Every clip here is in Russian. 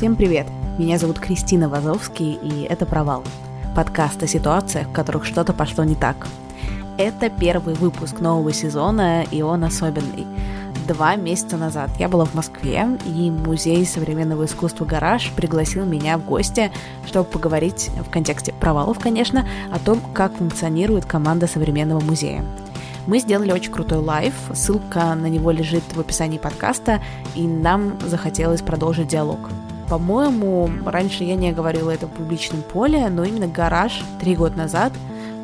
Всем привет! Меня зовут Кристина Вазовский, и это «Провал» – подкаст о ситуациях, в которых что-то пошло не так. Это первый выпуск нового сезона, и он особенный. Два месяца назад я была в Москве, и Музей современного искусства «Гараж» пригласил меня в гости, чтобы поговорить в контексте провалов, конечно, о том, как функционирует команда современного музея. Мы сделали очень крутой live, ссылка на него лежит в описании подкаста, и нам захотелось продолжить диалог. По-моему, раньше я не говорила это в публичном поле, но именно гараж три года назад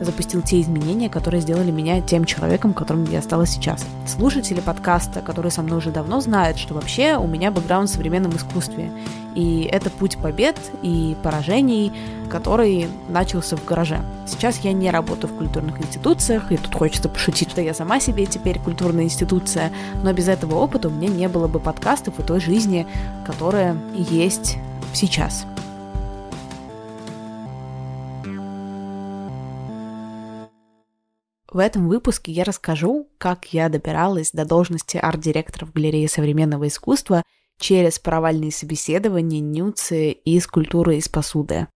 запустил те изменения, которые сделали меня тем человеком, которым я стала сейчас. Слушатели подкаста, которые со мной уже давно знают, что вообще у меня бэкграунд в современном искусстве. И это путь побед и поражений, который начался в гараже. Сейчас я не работаю в культурных институциях, и тут хочется пошутить, что я сама себе теперь культурная институция, но без этого опыта у меня не было бы подкастов и той жизни, которая есть сейчас. В этом выпуске я расскажу, как я добиралась до должности арт-директора в галерее современного искусства через провальные собеседования, нюцы и скульптуры из посуды.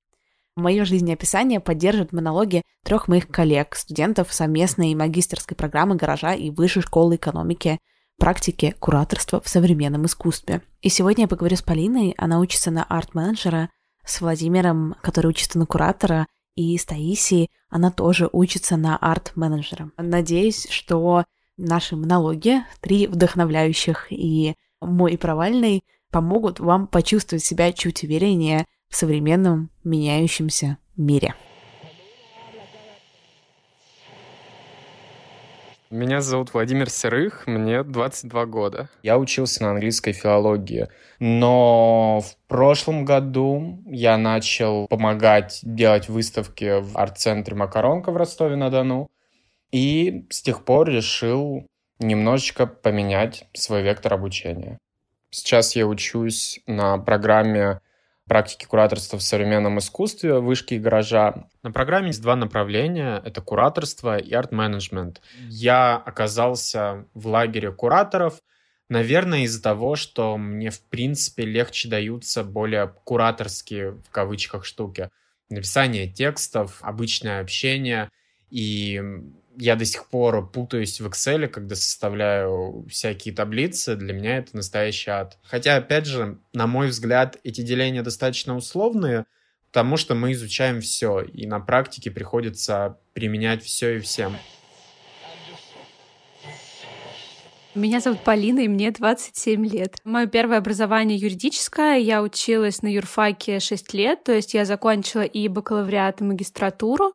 Мое жизнеописание поддержит монологи трех моих коллег, студентов совместной магистерской программы «Гаража» и Высшей школы экономики практики кураторства в современном искусстве. И сегодня я поговорю с Полиной, она учится на арт-менеджера, с Владимиром, который учится на куратора, и с Таисией, она тоже учится на арт-менеджера. Надеюсь, что наши монологи, три вдохновляющих и мой провальный, помогут вам почувствовать себя чуть увереннее в современном меняющемся мире. Меня зовут Владимир Серых, мне 22 года. Я учился на английской филологии, но в прошлом году я начал помогать делать выставки в арт-центре «Макаронка» в Ростове-на-Дону, и с тех пор решил немножечко поменять свой вектор обучения. Сейчас я учусь на программе практики кураторства в современном искусстве вышки и гаража. На программе есть два направления. Это кураторство и арт-менеджмент. Я оказался в лагере кураторов, наверное, из-за того, что мне, в принципе, легче даются более кураторские, в кавычках, штуки. Написание текстов, обычное общение. И я до сих пор путаюсь в Excel, когда составляю всякие таблицы. Для меня это настоящий ад. Хотя, опять же, на мой взгляд, эти деления достаточно условные, потому что мы изучаем все, и на практике приходится применять все и всем. Меня зовут Полина, и мне 27 лет. Мое первое образование юридическое. Я училась на юрфаке 6 лет, то есть я закончила и бакалавриат, и магистратуру.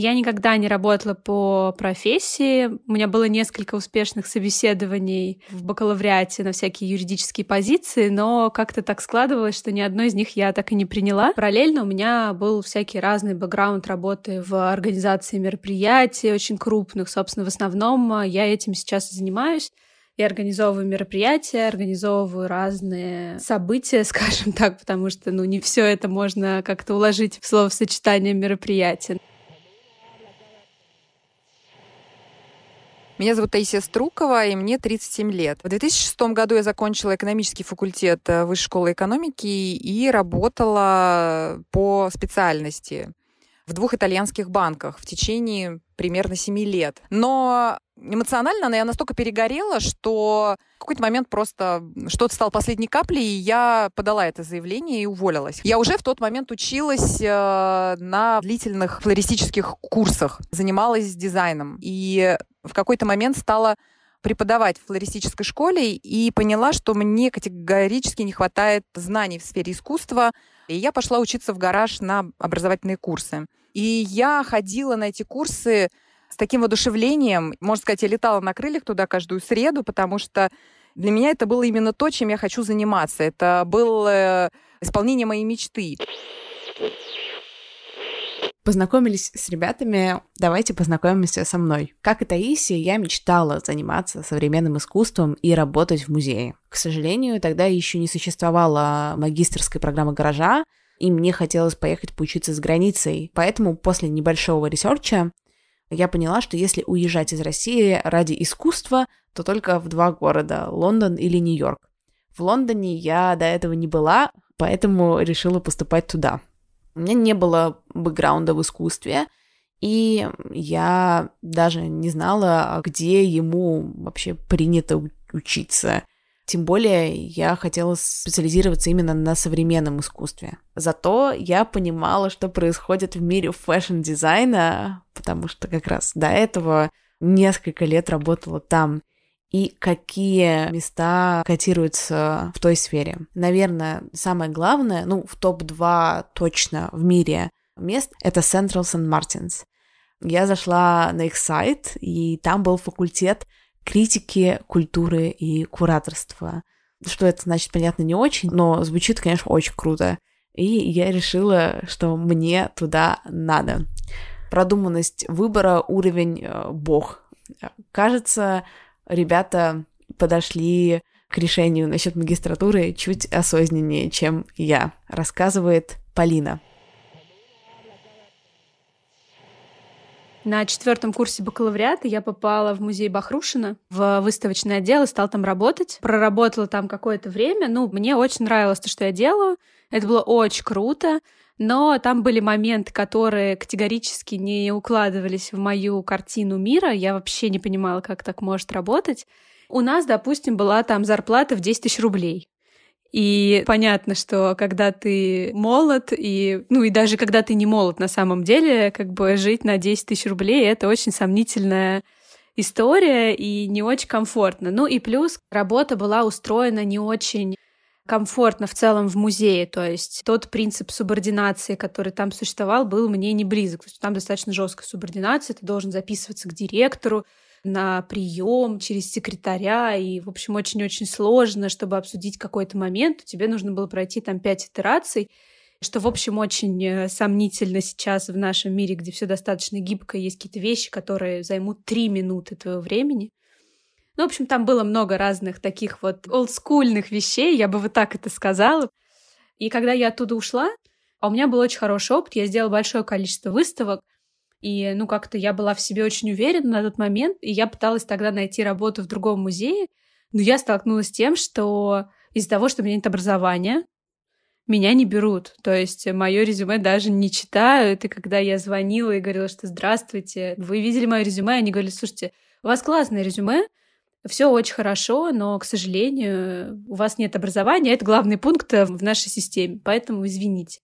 Я никогда не работала по профессии. У меня было несколько успешных собеседований в бакалавриате на всякие юридические позиции, но как-то так складывалось, что ни одной из них я так и не приняла. Параллельно у меня был всякий разный бэкграунд работы в организации мероприятий очень крупных. Собственно, в основном я этим сейчас и занимаюсь. Я организовываю мероприятия, организовываю разные события, скажем так, потому что, ну, не все это можно как-то уложить в словосочетание мероприятия. Меня зовут Таисия Струкова, и мне 37 лет. В 2006 году я закончила экономический факультет э, Высшей школы экономики и работала по специальности в двух итальянских банках в течение примерно 7 лет. Но эмоционально я настолько перегорела, что в какой-то момент просто что-то стало последней каплей, и я подала это заявление и уволилась. Я уже в тот момент училась э, на длительных флористических курсах, занималась дизайном. И в какой-то момент стала преподавать в флористической школе и поняла, что мне категорически не хватает знаний в сфере искусства. И я пошла учиться в гараж на образовательные курсы. И я ходила на эти курсы с таким воодушевлением. Можно сказать, я летала на крыльях туда каждую среду, потому что для меня это было именно то, чем я хочу заниматься. Это было исполнение моей мечты. Познакомились с ребятами, давайте познакомимся со мной. Как и Таисия, я мечтала заниматься современным искусством и работать в музее. К сожалению, тогда еще не существовала магистерской программы гаража, и мне хотелось поехать поучиться за границей. Поэтому после небольшого ресерча я поняла, что если уезжать из России ради искусства, то только в два города — Лондон или Нью-Йорк. В Лондоне я до этого не была, поэтому решила поступать туда. У меня не было бэкграунда в искусстве, и я даже не знала, где ему вообще принято учиться. Тем более я хотела специализироваться именно на современном искусстве. Зато я понимала, что происходит в мире фэшн-дизайна, потому что как раз до этого несколько лет работала там. И какие места котируются в той сфере. Наверное, самое главное, ну, в топ-2 точно в мире мест, это Central St. Martins. Я зашла на их сайт, и там был факультет критики культуры и кураторства. Что это значит, понятно, не очень, но звучит, конечно, очень круто. И я решила, что мне туда надо. Продуманность выбора, уровень э, бог. Кажется, ребята подошли к решению насчет магистратуры чуть осознаннее, чем я, рассказывает Полина. На четвертом курсе бакалавриата я попала в музей Бахрушина, в выставочный отдел и стала там работать. Проработала там какое-то время. Ну, мне очень нравилось то, что я делаю. Это было очень круто. Но там были моменты, которые категорически не укладывались в мою картину мира. Я вообще не понимала, как так может работать. У нас, допустим, была там зарплата в 10 тысяч рублей. И понятно, что когда ты молод, и, ну и даже когда ты не молод на самом деле, как бы жить на 10 тысяч рублей — это очень сомнительная история и не очень комфортно. Ну и плюс работа была устроена не очень комфортно в целом в музее, то есть тот принцип субординации, который там существовал, был мне не близок. То есть там достаточно жесткая субординация, ты должен записываться к директору, на прием через секретаря, и, в общем, очень-очень сложно, чтобы обсудить какой-то момент. Тебе нужно было пройти там пять итераций, что, в общем, очень э, сомнительно сейчас в нашем мире, где все достаточно гибко, есть какие-то вещи, которые займут три минуты твоего времени. Ну, в общем, там было много разных таких вот олдскульных вещей, я бы вот так это сказала. И когда я оттуда ушла, а у меня был очень хороший опыт, я сделала большое количество выставок, и, ну, как-то я была в себе очень уверена на тот момент, и я пыталась тогда найти работу в другом музее, но я столкнулась с тем, что из-за того, что у меня нет образования, меня не берут. То есть мое резюме даже не читают. И когда я звонила и говорила, что здравствуйте, вы видели мое резюме, они говорили, слушайте, у вас классное резюме, все очень хорошо, но, к сожалению, у вас нет образования. Это главный пункт в нашей системе, поэтому извините.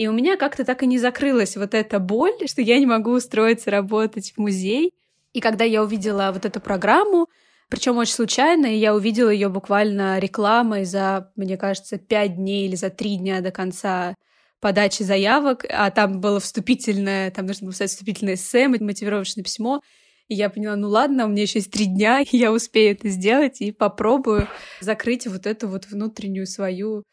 И у меня как-то так и не закрылась вот эта боль, что я не могу устроиться работать в музей. И когда я увидела вот эту программу, причем очень случайно, и я увидела ее буквально рекламой за, мне кажется, пять дней или за три дня до конца подачи заявок, а там было вступительное, там нужно было писать вступительное эссе, мотивировочное письмо, и я поняла, ну ладно, у меня еще есть три дня, и я успею это сделать и попробую закрыть вот эту вот внутреннюю свою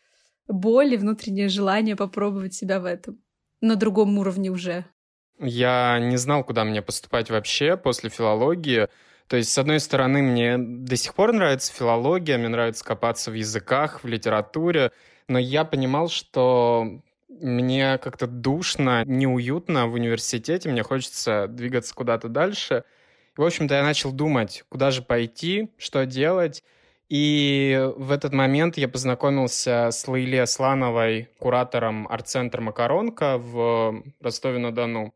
боль и внутреннее желание попробовать себя в этом на другом уровне уже. Я не знал, куда мне поступать вообще после филологии. То есть, с одной стороны, мне до сих пор нравится филология, мне нравится копаться в языках, в литературе, но я понимал, что мне как-то душно, неуютно в университете, мне хочется двигаться куда-то дальше. И, в общем-то, я начал думать, куда же пойти, что делать. И в этот момент я познакомился с Лейле Слановой, куратором арт-центра «Макаронка» в Ростове-на-Дону.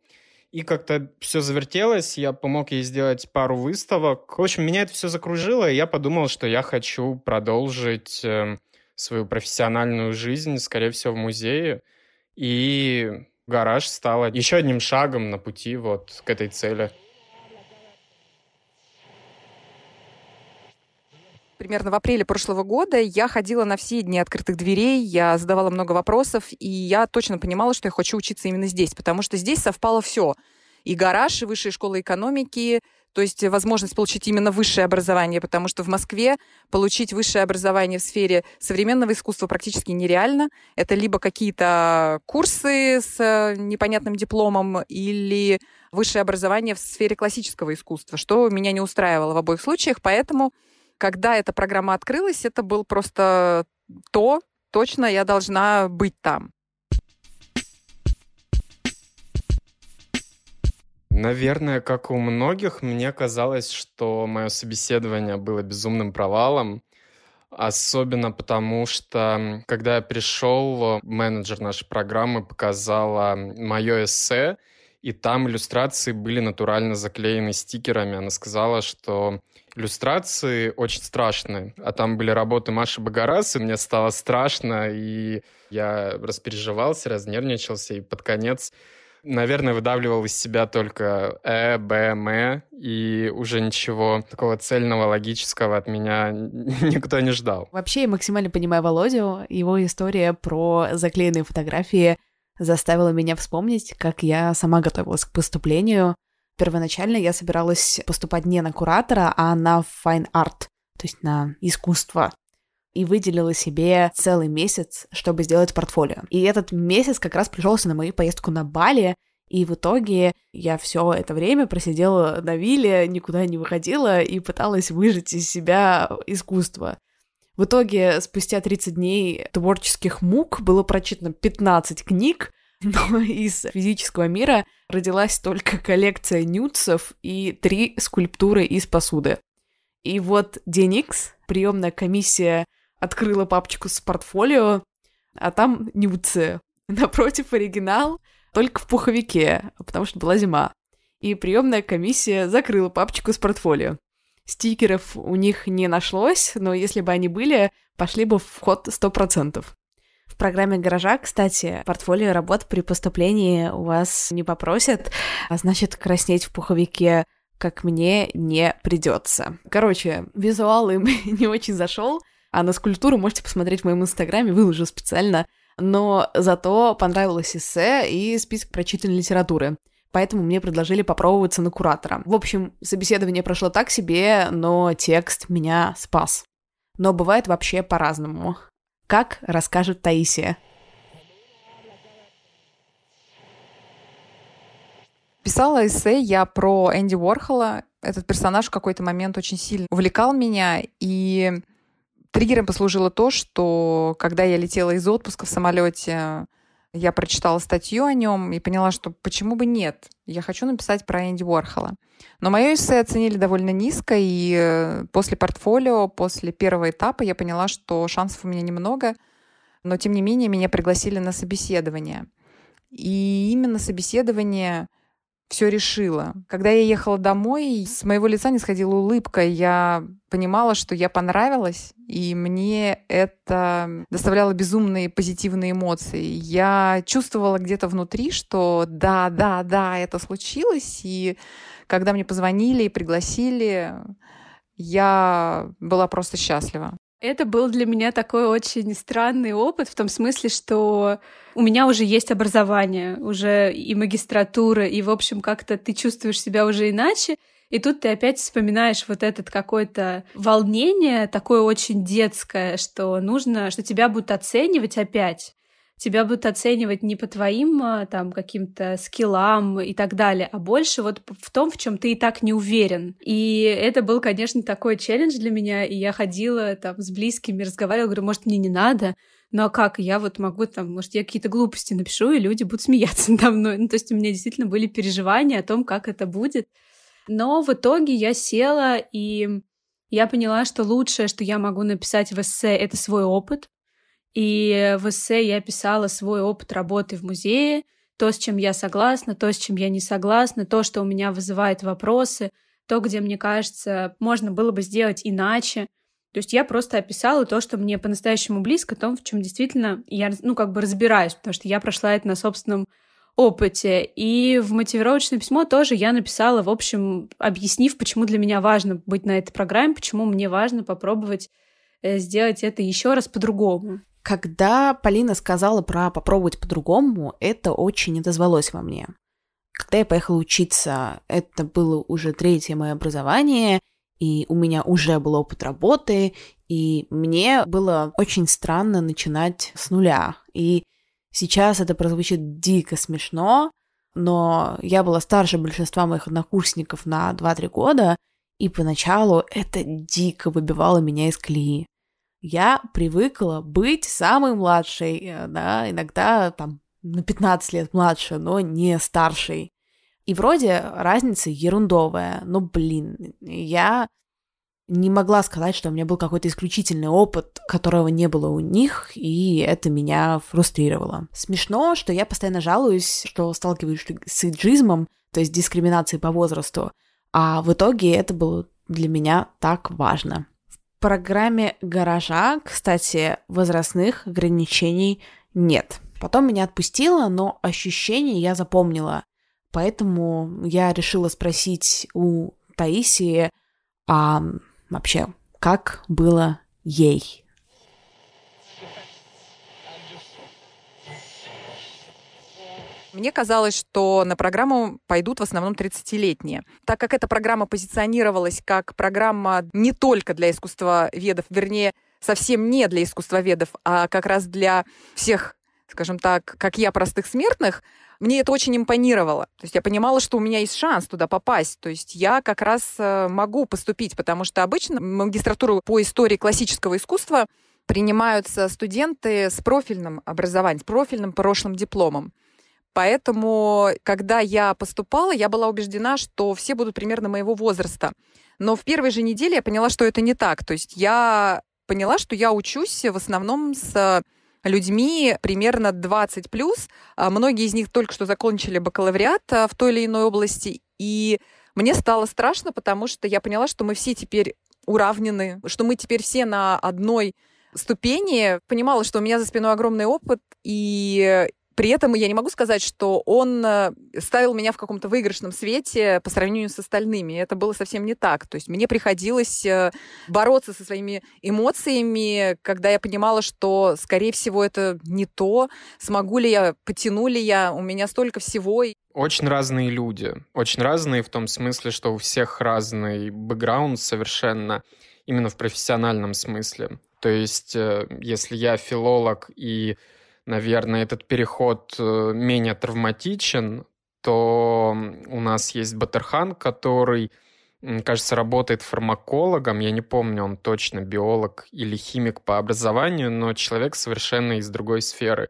И как-то все завертелось, я помог ей сделать пару выставок. В общем, меня это все закружило, и я подумал, что я хочу продолжить э, свою профессиональную жизнь, скорее всего, в музее. И гараж стал еще одним шагом на пути вот к этой цели. Примерно в апреле прошлого года я ходила на все дни открытых дверей, я задавала много вопросов, и я точно понимала, что я хочу учиться именно здесь, потому что здесь совпало все. И гараж, и высшая школа экономики, то есть возможность получить именно высшее образование, потому что в Москве получить высшее образование в сфере современного искусства практически нереально. Это либо какие-то курсы с э, непонятным дипломом, или высшее образование в сфере классического искусства, что меня не устраивало в обоих случаях, поэтому когда эта программа открылась, это был просто то, точно я должна быть там. Наверное, как у многих, мне казалось, что мое собеседование было безумным провалом. Особенно потому, что когда я пришел, менеджер нашей программы показала мое эссе, и там иллюстрации были натурально заклеены стикерами. Она сказала, что иллюстрации очень страшные. А там были работы Маши Багарас, и мне стало страшно, и я распереживался, разнервничался, и под конец наверное, выдавливал из себя только э, б, м, и уже ничего такого цельного, логического от меня никто не ждал. Вообще, я максимально понимаю Володю. Его история про заклеенные фотографии заставила меня вспомнить, как я сама готовилась к поступлению Первоначально я собиралась поступать не на куратора, а на fine art, то есть на искусство и выделила себе целый месяц, чтобы сделать портфолио. И этот месяц как раз пришелся на мою поездку на Бали, и в итоге я все это время просидела на вилле, никуда не выходила и пыталась выжить из себя искусство. В итоге, спустя 30 дней творческих мук было прочитано 15 книг, но из физического мира родилась только коллекция нюцев и три скульптуры из посуды. И вот день X, приемная комиссия открыла папочку с портфолио, а там нюцы. Напротив оригинал, только в пуховике, потому что была зима. И приемная комиссия закрыла папочку с портфолио. Стикеров у них не нашлось, но если бы они были, пошли бы в ход 100%. В программе «Гаража», кстати, портфолио работ при поступлении у вас не попросят, а значит, краснеть в пуховике как мне не придется. Короче, визуал им не очень зашел, а на скульптуру можете посмотреть в моем инстаграме, выложу специально. Но зато понравилось эссе и список прочитанной литературы. Поэтому мне предложили попробоваться на куратора. В общем, собеседование прошло так себе, но текст меня спас. Но бывает вообще по-разному. Как расскажет Таисия. Писала эссе я про Энди Уорхола. Этот персонаж в какой-то момент очень сильно увлекал меня, и триггером послужило то, что когда я летела из отпуска в самолете, я прочитала статью о нем и поняла, что почему бы нет? Я хочу написать про Энди Уорхола. Но мое эссе оценили довольно низко, и э, после портфолио, после первого этапа я поняла, что шансов у меня немного, но тем не менее меня пригласили на собеседование. И именно собеседование все решила. Когда я ехала домой, с моего лица не сходила улыбка. Я понимала, что я понравилась, и мне это доставляло безумные позитивные эмоции. Я чувствовала где-то внутри, что да, да, да, это случилось. И когда мне позвонили и пригласили, я была просто счастлива. Это был для меня такой очень странный опыт в том смысле, что у меня уже есть образование, уже и магистратура, и, в общем, как-то ты чувствуешь себя уже иначе. И тут ты опять вспоминаешь вот этот какое-то волнение, такое очень детское, что нужно, что тебя будут оценивать опять. Тебя будут оценивать не по твоим а, там каким-то скиллам и так далее, а больше вот в том, в чем ты и так не уверен. И это был, конечно, такой челлендж для меня, и я ходила там с близкими, разговаривала, говорю, может, мне не надо, ну а как? Я вот могу там, может, я какие-то глупости напишу, и люди будут смеяться надо мной. Ну, то есть у меня действительно были переживания о том, как это будет. Но в итоге я села, и я поняла, что лучшее, что я могу написать в эссе, это свой опыт. И в эссе я писала свой опыт работы в музее, то, с чем я согласна, то, с чем я не согласна, то, что у меня вызывает вопросы, то, где, мне кажется, можно было бы сделать иначе. То есть я просто описала то, что мне по-настоящему близко, то, в чем действительно я, ну, как бы разбираюсь, потому что я прошла это на собственном опыте. И в мотивировочное письмо тоже я написала, в общем, объяснив, почему для меня важно быть на этой программе, почему мне важно попробовать э, сделать это еще раз по-другому. Когда Полина сказала про попробовать по-другому, это очень отозвалось во мне. Когда я поехала учиться, это было уже третье мое образование, и у меня уже был опыт работы, и мне было очень странно начинать с нуля. И сейчас это прозвучит дико смешно, но я была старше большинства моих однокурсников на 2-3 года, и поначалу это дико выбивало меня из колеи. Я привыкла быть самой младшей, э, да, иногда там на 15 лет младше, но не старшей. И вроде разница ерундовая, но, блин, я не могла сказать, что у меня был какой-то исключительный опыт, которого не было у них, и это меня фрустрировало. Смешно, что я постоянно жалуюсь, что сталкиваюсь с иджизмом, то есть дискриминацией по возрасту, а в итоге это было для меня так важно. Программе «Гаража», кстати, возрастных ограничений нет. Потом меня отпустило, но ощущения я запомнила. Поэтому я решила спросить у Таисии, а вообще, как было ей? Мне казалось, что на программу пойдут в основном 30-летние. Так как эта программа позиционировалась как программа не только для искусства ведов, вернее, совсем не для искусствоведов, а как раз для всех, скажем так, как я, простых смертных, мне это очень импонировало. То есть я понимала, что у меня есть шанс туда попасть. То есть я как раз э, могу поступить, потому что обычно магистратуру по истории классического искусства принимаются студенты с профильным образованием, с профильным прошлым дипломом. Поэтому, когда я поступала, я была убеждена, что все будут примерно моего возраста. Но в первой же неделе я поняла, что это не так. То есть я поняла, что я учусь в основном с людьми примерно 20 плюс. А многие из них только что закончили бакалавриат а, в той или иной области. И мне стало страшно, потому что я поняла, что мы все теперь уравнены, что мы теперь все на одной ступени. Понимала, что у меня за спиной огромный опыт, и при этом я не могу сказать, что он э, ставил меня в каком-то выигрышном свете по сравнению с остальными. Это было совсем не так. То есть мне приходилось э, бороться со своими эмоциями, когда я понимала, что, скорее всего, это не то. Смогу ли я, потяну ли я, у меня столько всего. Очень разные люди. Очень разные в том смысле, что у всех разный бэкграунд совершенно, именно в профессиональном смысле. То есть, э, если я филолог и наверное, этот переход э, менее травматичен, то у нас есть Батерхан, который, кажется, работает фармакологом. Я не помню, он точно биолог или химик по образованию, но человек совершенно из другой сферы.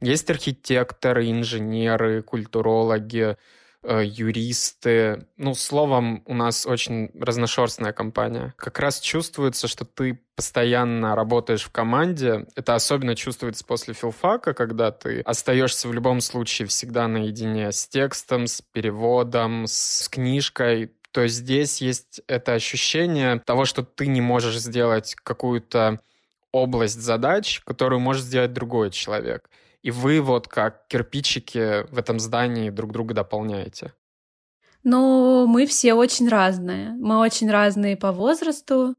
Есть архитекторы, инженеры, культурологи, юристы. Ну, словом, у нас очень разношерстная компания. Как раз чувствуется, что ты постоянно работаешь в команде. Это особенно чувствуется после филфака, когда ты остаешься в любом случае всегда наедине с текстом, с переводом, с книжкой. То есть здесь есть это ощущение того, что ты не можешь сделать какую-то область задач, которую может сделать другой человек и вы вот как кирпичики в этом здании друг друга дополняете? Ну, мы все очень разные. Мы очень разные по возрасту,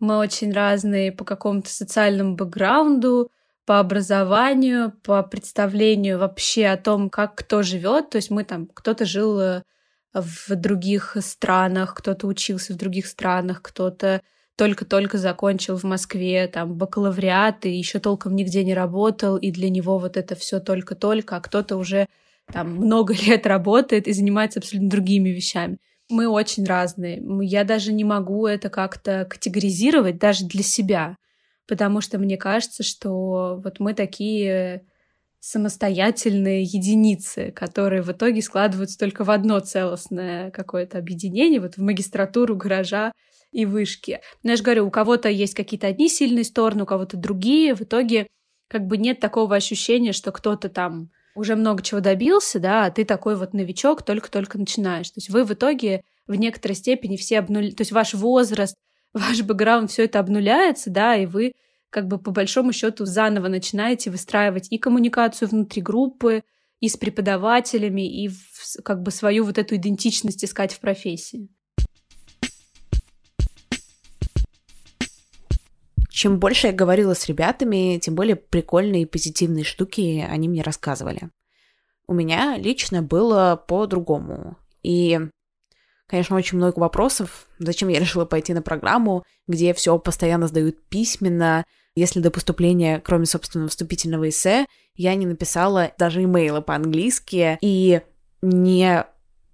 Мы очень разные по какому-то социальному бэкграунду, по образованию, по представлению вообще о том, как кто живет. То есть мы там, кто-то жил э, в других странах, кто-то учился в других странах, кто-то только-только закончил в Москве там бакалавриат и еще толком нигде не работал, и для него вот это все только-только, а кто-то уже там много лет работает и занимается абсолютно другими вещами. Мы очень разные. Я даже не могу это как-то категоризировать даже для себя, потому что мне кажется, что вот мы такие самостоятельные единицы, которые в итоге складываются только в одно целостное какое-то объединение, вот в магистратуру гаража и вышки. Но я же говорю, у кого-то есть какие-то одни сильные стороны, у кого-то другие. В итоге как бы нет такого ощущения, что кто-то там уже много чего добился, да, а ты такой вот новичок, только-только начинаешь. То есть вы в итоге в некоторой степени все обнули... То есть ваш возраст, ваш бэкграунд, все это обнуляется, да, и вы как бы по большому счету заново начинаете выстраивать и коммуникацию внутри группы, и с преподавателями, и в, как бы свою вот эту идентичность искать в профессии. Чем больше я говорила с ребятами, тем более прикольные и позитивные штуки они мне рассказывали. У меня лично было по-другому. И, конечно, очень много вопросов, зачем я решила пойти на программу, где все постоянно сдают письменно, если до поступления, кроме собственного вступительного эссе, я не написала даже имейлы по-английски и не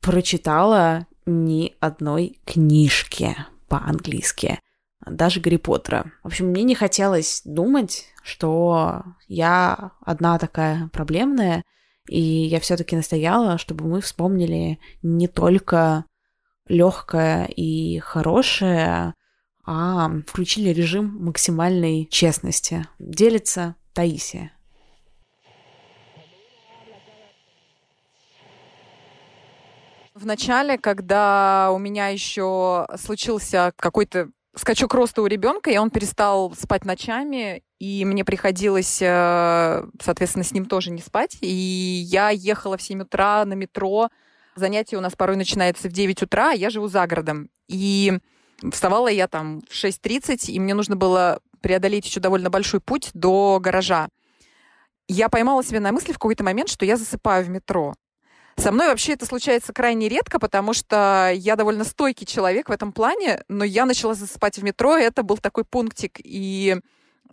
прочитала ни одной книжки по-английски даже Гарри Поттера. В общем, мне не хотелось думать, что я одна такая проблемная, и я все-таки настояла, чтобы мы вспомнили не только легкое и хорошее, а включили режим максимальной честности. Делится Таисия. В начале, когда у меня еще случился какой-то скачок роста у ребенка, и он перестал спать ночами, и мне приходилось, э, соответственно, с ним тоже не спать. И я ехала в 7 утра на метро. Занятие у нас порой начинается в 9 утра, а я живу за городом. И вставала я там в 6.30, и мне нужно было преодолеть еще довольно большой путь до гаража. Я поймала себя на мысли в какой-то момент, что я засыпаю в метро. Со мной вообще это случается крайне редко, потому что я довольно стойкий человек в этом плане, но я начала засыпать в метро, и это был такой пунктик. И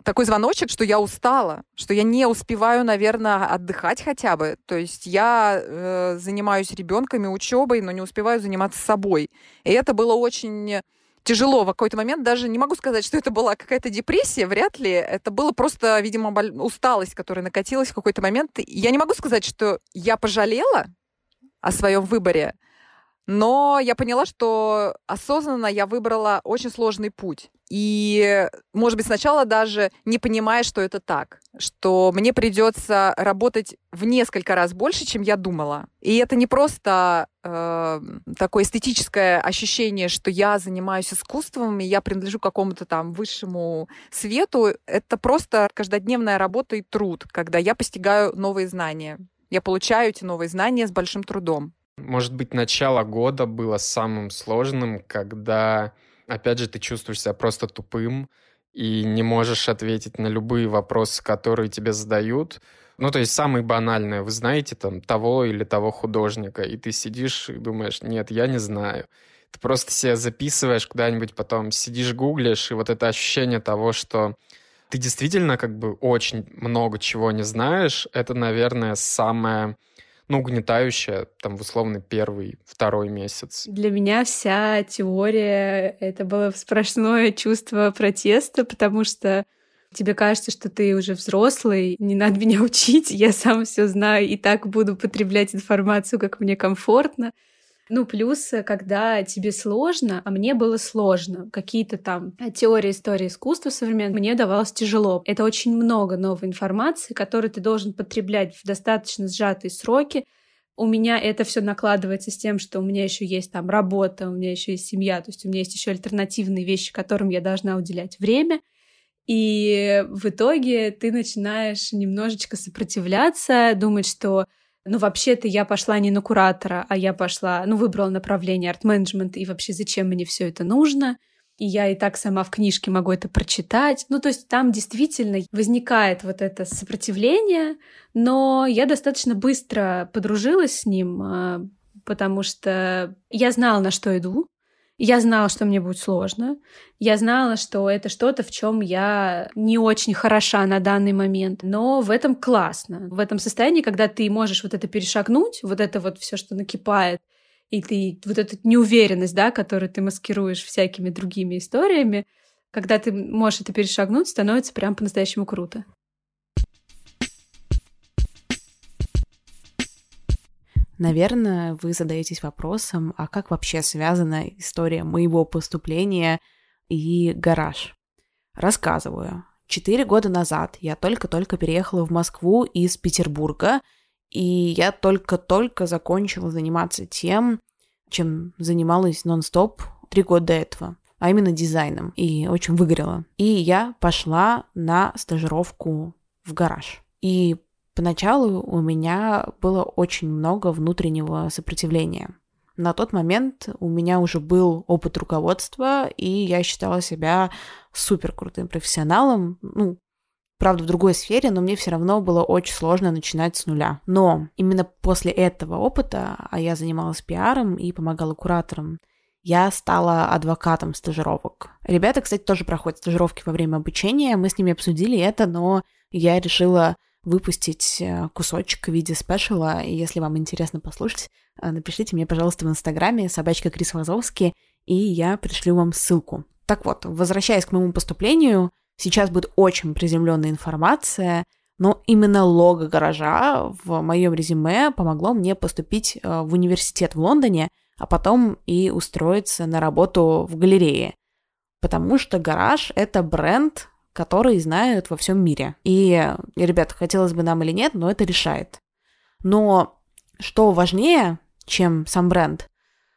такой звоночек, что я устала, что я не успеваю, наверное, отдыхать хотя бы. То есть я э, занимаюсь ребенками, учебой, но не успеваю заниматься собой. И это было очень тяжело в какой-то момент. Даже не могу сказать, что это была какая-то депрессия, вряд ли. Это было просто, видимо, усталость, которая накатилась в какой-то момент. Я не могу сказать, что я пожалела, о своем выборе. Но я поняла, что осознанно я выбрала очень сложный путь. И, может быть, сначала даже не понимая, что это так, что мне придется работать в несколько раз больше, чем я думала. И это не просто э, такое эстетическое ощущение, что я занимаюсь искусством, и я принадлежу какому-то там высшему свету. Это просто каждодневная работа и труд, когда я постигаю новые знания. Я получаю эти новые знания с большим трудом. Может быть, начало года было самым сложным, когда, опять же, ты чувствуешь себя просто тупым и не можешь ответить на любые вопросы, которые тебе задают. Ну, то есть самые банальные. Вы знаете там того или того художника, и ты сидишь и думаешь, нет, я не знаю. Ты просто себя записываешь куда-нибудь, потом сидишь, гуглишь, и вот это ощущение того, что ты действительно как бы очень много чего не знаешь. Это, наверное, самое ну, угнетающее, там, в условный первый, второй месяц. Для меня вся теория — это было сплошное чувство протеста, потому что тебе кажется, что ты уже взрослый, не надо меня учить, я сам все знаю и так буду потреблять информацию, как мне комфортно. Ну, плюс, э, когда тебе сложно, а мне было сложно, какие-то там теории истории искусства современного, мне давалось тяжело. Это очень много новой информации, которую ты должен потреблять в достаточно сжатые сроки, у меня это все накладывается с тем, что у меня еще есть там работа, у меня еще есть семья, то есть у меня есть еще альтернативные вещи, которым я должна уделять время. И в итоге ты начинаешь немножечко сопротивляться, думать, что ну, вообще-то я пошла не на куратора, а я пошла, ну, выбрала направление арт-менеджмент, и вообще зачем мне все это нужно? и я и так сама в книжке могу это прочитать. Ну, то есть там действительно возникает вот это сопротивление, но я достаточно быстро подружилась с ним, а, потому что я знала, на что иду, я знала, что мне будет сложно. Я знала, что это что-то, в чем я не очень хороша на данный момент. Но в этом классно. В этом состоянии, когда ты можешь вот это перешагнуть, вот это вот все, что накипает, и ты вот эту неуверенность, да, которую ты маскируешь всякими другими историями, когда ты можешь это перешагнуть, становится прям по-настоящему круто. Наверное, вы задаетесь вопросом, а как вообще связана история моего поступления и гараж? Рассказываю. Четыре года назад я только-только переехала в Москву из Петербурга, и я только-только закончила заниматься тем, чем занималась нон-стоп три года до этого, а именно дизайном, и очень выгорела. И я пошла на стажировку в гараж. И Поначалу у меня было очень много внутреннего сопротивления. На тот момент у меня уже был опыт руководства, и я считала себя супер крутым профессионалом. Ну, правда, в другой сфере, но мне все равно было очень сложно начинать с нуля. Но именно после этого опыта, а я занималась пиаром и помогала кураторам, я стала адвокатом стажировок. Ребята, кстати, тоже проходят стажировки во время обучения, мы с ними обсудили это, но я решила выпустить э, кусочек в виде спешала. И если вам интересно послушать, э, напишите мне, пожалуйста, в Инстаграме собачка Крис Вазовский, и я пришлю вам ссылку. Так вот, возвращаясь к моему поступлению, сейчас будет очень приземленная информация, но именно лого гаража в моем резюме помогло мне поступить э, в университет в Лондоне, а потом и устроиться на работу в галерее. Потому что гараж — это бренд, которые знают во всем мире. И, ребят, хотелось бы нам или нет, но это решает. Но что важнее, чем сам бренд,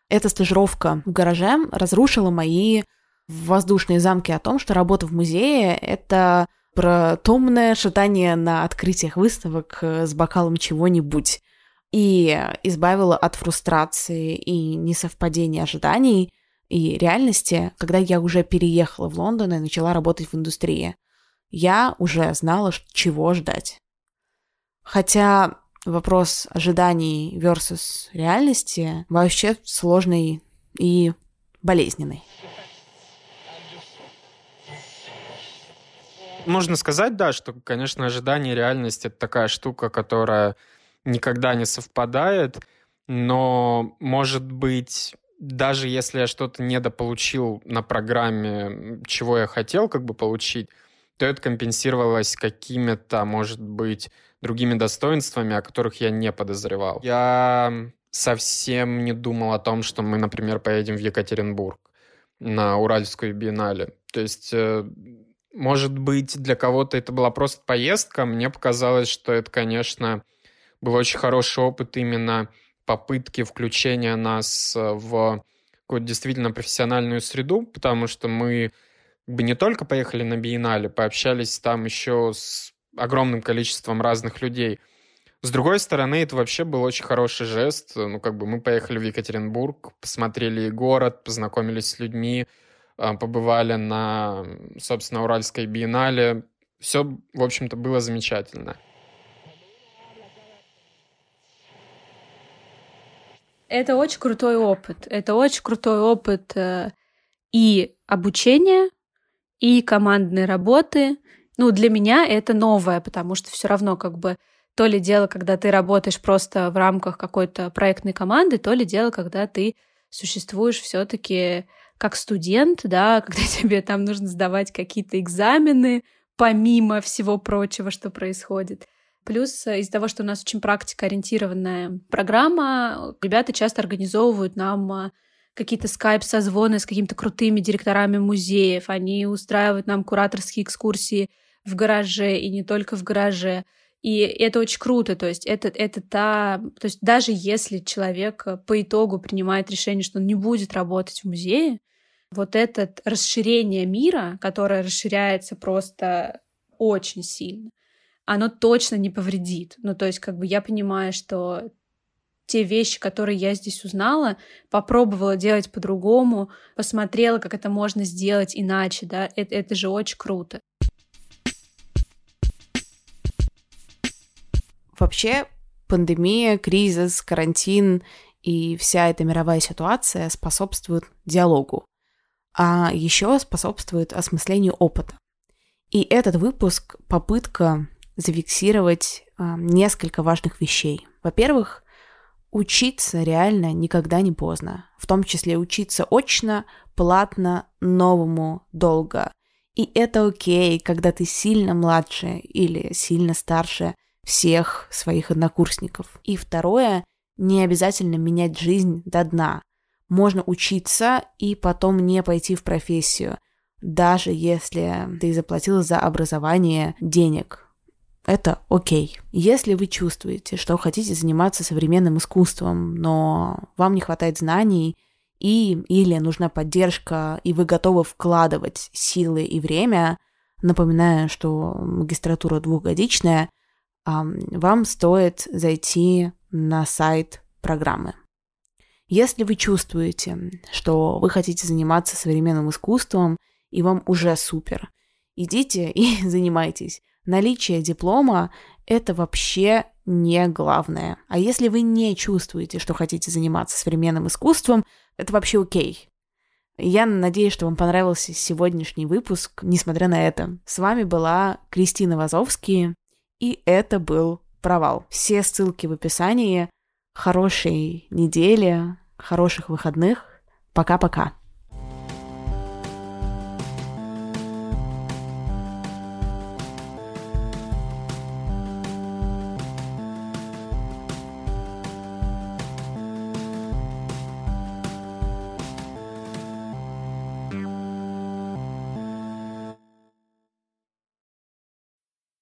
эта стажировка в гараже разрушила мои воздушные замки о том, что работа в музее — это про томное шатание на открытиях выставок с бокалом чего-нибудь и избавила от фрустрации и несовпадения ожиданий и реальности, когда я уже переехала в Лондон и начала работать в индустрии. Я уже знала, чего ждать. Хотя вопрос ожиданий versus реальности вообще сложный и болезненный. Можно сказать, да, что, конечно, ожидание и реальность — это такая штука, которая никогда не совпадает, но, может быть, даже если я что-то недополучил на программе, чего я хотел как бы получить, то это компенсировалось какими-то, может быть, другими достоинствами, о которых я не подозревал. Я совсем не думал о том, что мы, например, поедем в Екатеринбург на Уральскую биеннале. То есть, э, может быть, для кого-то это была просто поездка. Мне показалось, что это, конечно, был очень хороший опыт именно попытки включения нас э, в какую-то действительно профессиональную среду, потому что мы бы не только поехали на биеннале, пообщались там еще с огромным количеством разных людей. С другой стороны, это вообще был очень хороший жест. Ну, как бы мы поехали в Екатеринбург, посмотрели город, познакомились с людьми, э, побывали на, собственно, Уральской биеннале. Все, в общем-то, было замечательно. Это очень крутой опыт. Это очень крутой опыт э, и обучения, и командной работы. Ну, для меня это новое, потому что все равно как бы то ли дело, когда ты работаешь просто в рамках какой-то проектной команды, то ли дело, когда ты существуешь все-таки как студент, да, когда тебе там нужно сдавать какие-то экзамены, помимо всего прочего, что происходит. Плюс э, из-за того, что у нас очень практикоориентированная программа, ребята часто организовывают нам э, какие-то скайп-созвоны с какими-то крутыми директорами музеев. Они устраивают нам кураторские экскурсии в гараже и не только в гараже. И это очень круто, то есть это, это та... То есть даже если человек э, по итогу принимает решение, что он не будет работать в музее, вот это расширение мира, которое расширяется просто очень сильно, оно точно не повредит. Ну, то есть, как бы я понимаю, что те вещи, которые я здесь узнала, попробовала делать по-другому, посмотрела, как это можно сделать иначе, да, это, это же очень круто. Вообще, пандемия, кризис, карантин и вся эта мировая ситуация способствуют диалогу, а еще способствует осмыслению опыта. И этот выпуск — попытка зафиксировать э, несколько важных вещей. Во-первых, учиться реально никогда не поздно, в том числе учиться очно, платно, новому, долго. И это окей, когда ты сильно младше или сильно старше всех своих однокурсников. И второе, не обязательно менять жизнь до дна. Можно учиться и потом не пойти в профессию, даже если ты заплатил за образование денег. Это окей. Если вы чувствуете, что хотите заниматься современным искусством, но вам не хватает знаний и или нужна поддержка, и вы готовы вкладывать силы и время, напоминаю, что магистратура двухгодичная – вам стоит зайти на сайт программы. Если вы чувствуете, что вы хотите заниматься современным искусством, и вам уже супер, идите и занимайтесь. Наличие диплома – это вообще не главное. А если вы не чувствуете, что хотите заниматься современным искусством, это вообще окей. Я надеюсь, что вам понравился сегодняшний выпуск, несмотря на это. С вами была Кристина Вазовский. И это был провал. Все ссылки в описании. Хорошей недели, хороших выходных. Пока-пока.